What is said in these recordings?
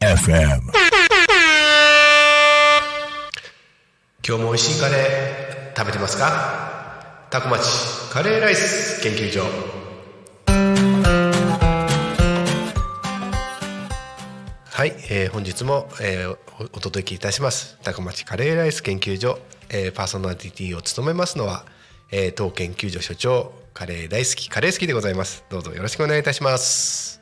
FM 今日も美味しいカレー食べてますか？タコ町カレーライス研究所。はい、えー本日も、えーおお届けいたします。タコ町カレーライス研究所、えーパーソナリティを務めますのは、えー当研究所所長カレー大好きカレー好きでございます。どうぞよろしくお願いいたします。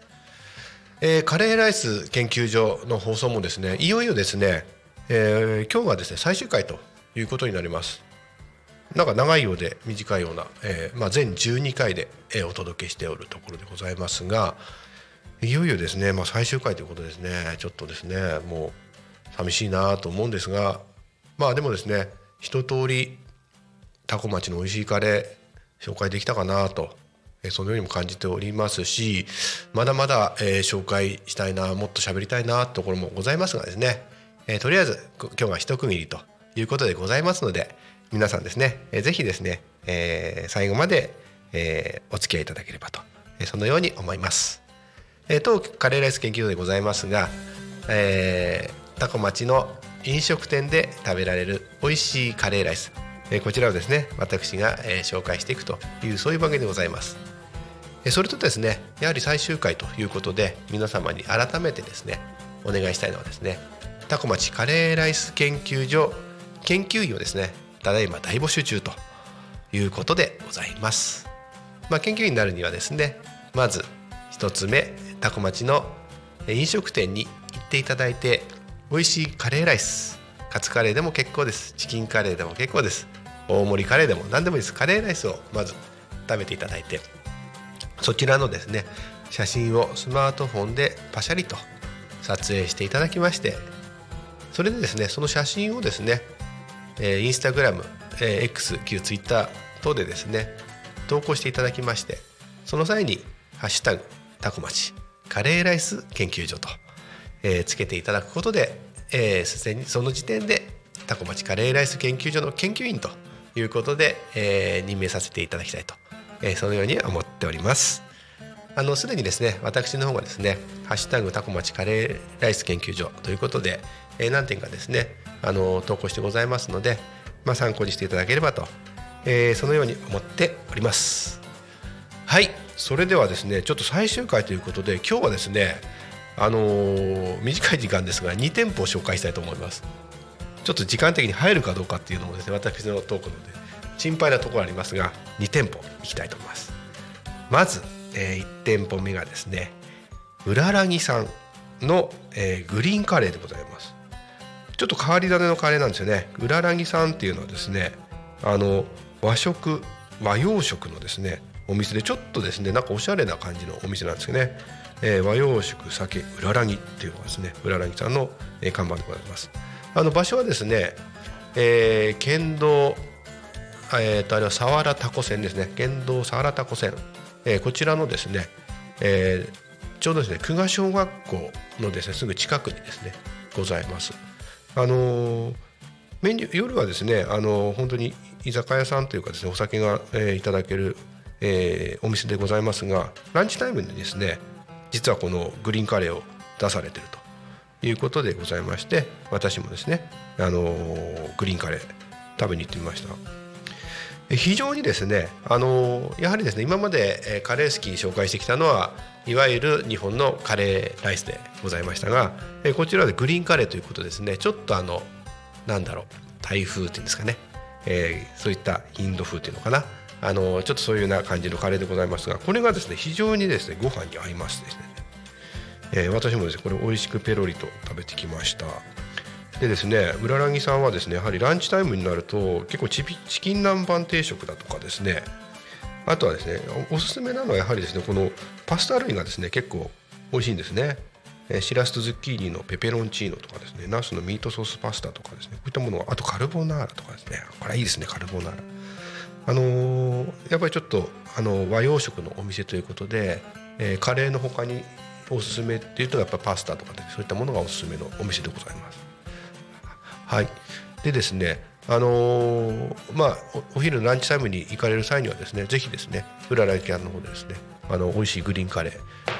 えーカレーライス研究所の放送もですねいよいよですね、えー今日がですね最終回ということになります。なんか長いようで短いような、えーまあ、全12回で、えーお届けしておるところでございますがいよいよですね、まあ、最終回ということですねちょっとですねもう寂しいなと思うんですがまあでもですね一通りタコ町の美味しいカレー紹介できたかなと、そのようにも感じておりますしまだまだ、えー紹介したいなもっと喋りたいなところもございますがですね、えーとりあえず今日が一区切りということでございますので皆さんですね、えーぜひですね、えー最後まで、えーお付き合いいただければと、えーそのように思います。えー当カレーライス研究所でございますが、えータコ町の飲食店で食べられる美味しいカレーライス、えこちらをですね私が、え紹介していくというそういう番組でございます。えそれとですねやはり最終回ということで皆様に改めてですねお願いしたいのはですねタコ町カレーライス研究所研究員をですねただいま大募集中ということでございます。まあ、研究員になるにはですねまず一つ目タコ町の飲食店に行っていただいて美味しいカレーライスカツカレーでも結構ですチキンカレーでも結構です大盛りカレーでも何でもいいです。カレーライスをまず食べていただいてそちらのですね写真をスマートフォンでパシャリと撮影していただきましてそれでですねその写真をですね、えーインスタグラム、えー X 旧ツイッター等でですね投稿していただきましてその際に「ハッシュタグタコ町カレーライス研究所」と、えーつけていただくことで、えーにその時点でタコ町カレーライス研究所の研究員ということで、えー任命させていただきたいと、えーそのように思っております。あのすでにですね私の方がですね「ハッシュタグタコ町カレーライス研究所」ということで、えー何点かですねあの投稿してございますので、まあ、参考にしていただければと、えーそのように思っております。はいそれではですねちょっと最終回ということで今日はですねあのー短い時間ですが2店舗を紹介したいと思います。ちょっと時間的に入るかどうかっていうのもですね私のトークので心配なところありますが2店舗行きたいと思います。まず、え1店舗目がですね浦らぎさんの、えーグリーンカレーでございます。ちょっと変わり種のカレーなんですよね。浦らぎさんっていうのはですねあの和食和洋食のですねお店でちょっとですねなんかおしゃれな感じのお店なんですよね、えー和洋食酒浦ららぎっていうのがですね浦らぎさんの、えー看板でございます。あの場所はですね、えー県道えー、とあれは佐原タコ線ですね。県道佐原タコ線、えーこちらのですね、えーちょうどですね久我小学校のですねすぐ近くにですねございます。あのーメニュー夜はですねあの本当に居酒屋さんというかですねお酒が、えーいただける、えーお店でございますがランチタイムにですね実はこのグリーンカレーを出されていると。いうことでございまして私もですねあのグリーンカレー食べに行ってみました。非常にですね、あのやはりですね今までカレー好きに紹介してきたのはいわゆる日本のカレーライスでございましたがこちらでグリーンカレーということですねちょっとあのなんだろうタイ風っていうんですかね、えーそういったインド風っていうのかなあのちょっとそういうような感じのカレーでございますがこれがですね非常にですねご飯に合いますですね、えー私もですねこれ美味しくペロリと食べてきました。でですね浦らぎさんはですねやはりランチタイムになると結構チチキン南蛮定食だとかですねあとはですねおすすめなのはやはりですねこのパスタ類がですね結構美味しいんですね。しらすとズッキーニのペペロンチーノとかですねナスのミートソースパスタとかですねこういったものがあとカルボナーラとかですねこれいいですねカルボナーラ。あのーやっぱりちょっとあの和洋食のお店ということで、えーカレーの他におすすめっていうとやっぱパスタとかねそういったものがおすすめのお店でございます。はい、でですねあのーまあお昼のランチタイムに行かれる際にはですねぜひですね浦ライキャンの方でですねあの美味しいグリーンカレー、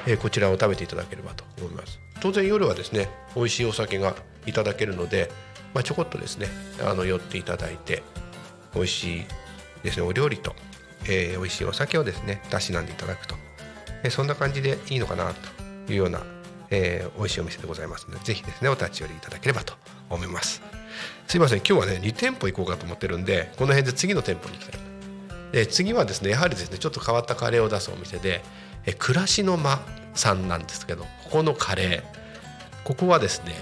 えーこちらを食べていただければと思います。当然夜はですね美味しいお酒がいただけるので、まあ、ちょこっとですねあの寄っていただいて美味しいですねお料理と、えー美味しいお酒をですねたしなんでいただくと、えーそんな感じでいいのかなと。いうような、えー美味しいお店でございますのでぜひですねお立ち寄りいただければと思います。すいません今日はね2店舗行こうかと思ってるんでこの辺で次の店舗に行きたい。で次はですねやはりですねちょっと変わったカレーを出すお店でえ暮らしの間さんなんですけどここのカレー。ここはですね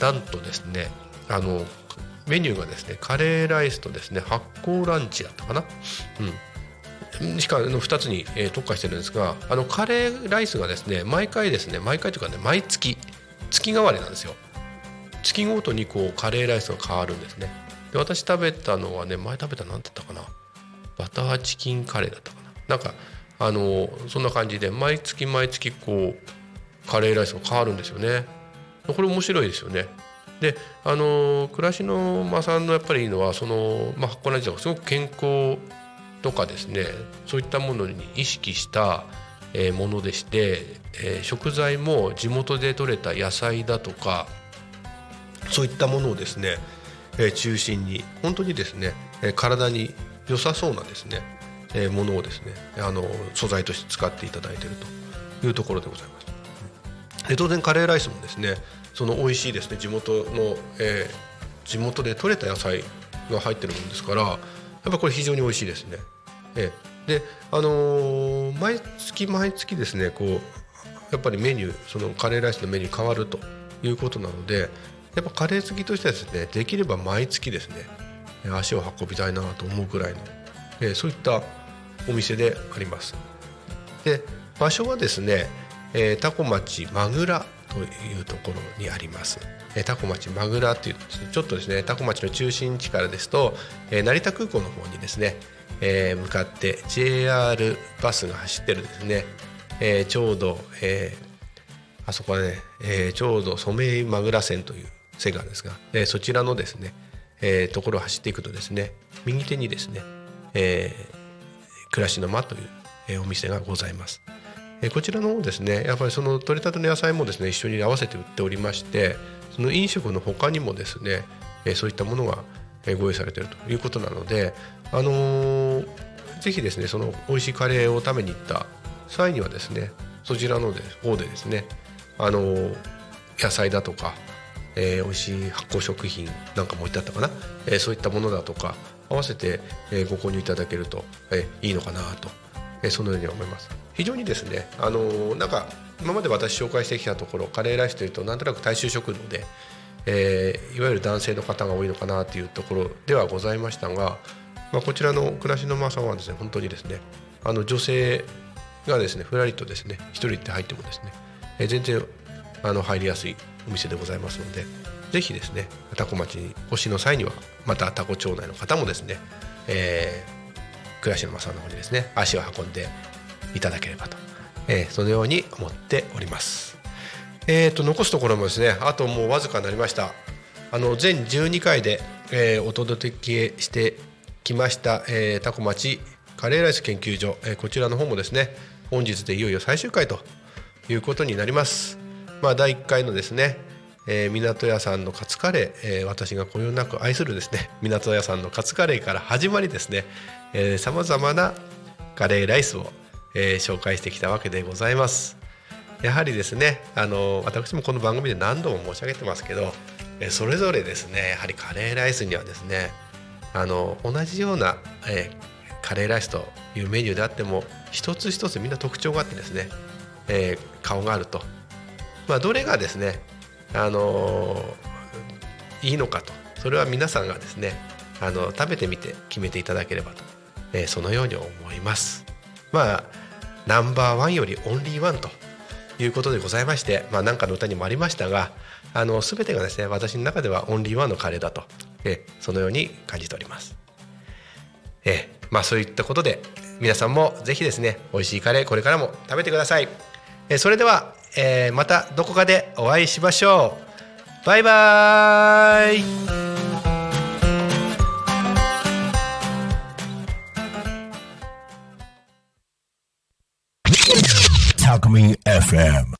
なんとですねあのメニューがですねカレーライスとですね発酵ランチだったかな。うん。しかの2つに、えー特化してるんですがあのカレーライスがですね毎回ですね毎回というかね毎月月替わりなんですよ。月ごとにこうカレーライスが変わるんですね。で私食べたのはね前食べた何だったかな？バターチキンカレーだったかな。なんかあのそんな感じで毎月毎月こうカレーライスが変わるんですよね。これ面白いですよね。であの暮らしの間さんのやっぱりいいのはその、まあ、発酵ランチとかすごく健康とかですねそういったものに意識したものでして、え食材も地元で採れた野菜だとかそういったものをですね、え中心に本当にですね、体に良さそうなですね、えものをですねあの素材として使っていただいているというところでございます。で当然カレーライスもですねその美味しいですね地元の、え地元で採れた野菜が入ってるものですからぱこれ非常に美味しいですね。ええであのー毎月毎月ですねこうやっぱりメニューそのカレーライスのメニュー変わるということなのでやっぱカレー好きとしてはですねできれば毎月ですね足を運びたいなと思うくらいの、えーそういったお店であります。で場所はですね、えー、タコ町マグラというところにあります。えータコ町マグラっていうちょっとですねタコ町の中心地からですと、えー成田空港の方にですね、えー向かって JR バスが走ってるですね、えーちょうど、えーあそこはね、えーちょうど染井マグラ線という線があるんですが、えーそちらのですね、えーところを走っていくとですね右手にですね、えー暮らしの間という、えお店がございます。えこちらの方ですねやっぱりその取れたての野菜もですね一緒に合わせて売っておりましてその飲食の他にもですね、えそういったものがご用意されているということなので、あのーぜひですねその美味しいカレーを食べに行った際にはですねそちらの方でですね、あのー野菜だとか、えー、美味しい発酵食品なんかも置いてあったかな、えーそういったものだとか合わせて、えご購入いただけると、えいいのかなと、えそのように思います。非常にですね、あのなんか今まで私紹介してきたところカレーライスというとなんとなく大衆食堂で、えーいわゆる男性の方が多いのかなというところではございましたが、まあ、こちらの暮らしの間さんはですね本当にですねあの女性がですねふらりとですね一人で入ってもですね、えー全然あの入りやすいお店でございますのでぜひですねタコ町にお越しの際にはまたタコ町内の方もですね、えー暮らしの間さんの方にですね。足を運んでいただければと、えーそのように思っております。えー、と残すところもですねあともうわずかになりました。あの全12回で、えーお届けしてきました、えータコ町カレーライス研究所、えーこちらの方もですね本日でいよいよ最終回ということになります。まあ第1回のですね、えー港屋さんのカツカレー、えー私がこよなく愛するですね 港屋さんのカツカレーから始まりですねさまざまなカレーライスを、えー紹介してきたわけでございます。やはりですねあの私もこの番組で何度も申し上げてますけどそれぞれですねやはりカレーライスにはですねあの同じような、えーカレーライスというメニューであっても一つ一つみんな特徴があってですね、えー顔があると、まあ、どれがですねあのいいのかとそれは皆さんがですねあの食べてみて決めていただければと、えーそのように思います。まあナンバーワンよりオンリーワンということでございまして、まあ、なんかの歌にもありましたがあの全てがですね私の中ではオンリーワンのカレーだと、えーそのように感じております。えーまあそういったことで皆さんもぜひですね美味しいカレーこれからも食べてください。それでは、えー、またどこかでお会いしましょう。バイバーイ。FM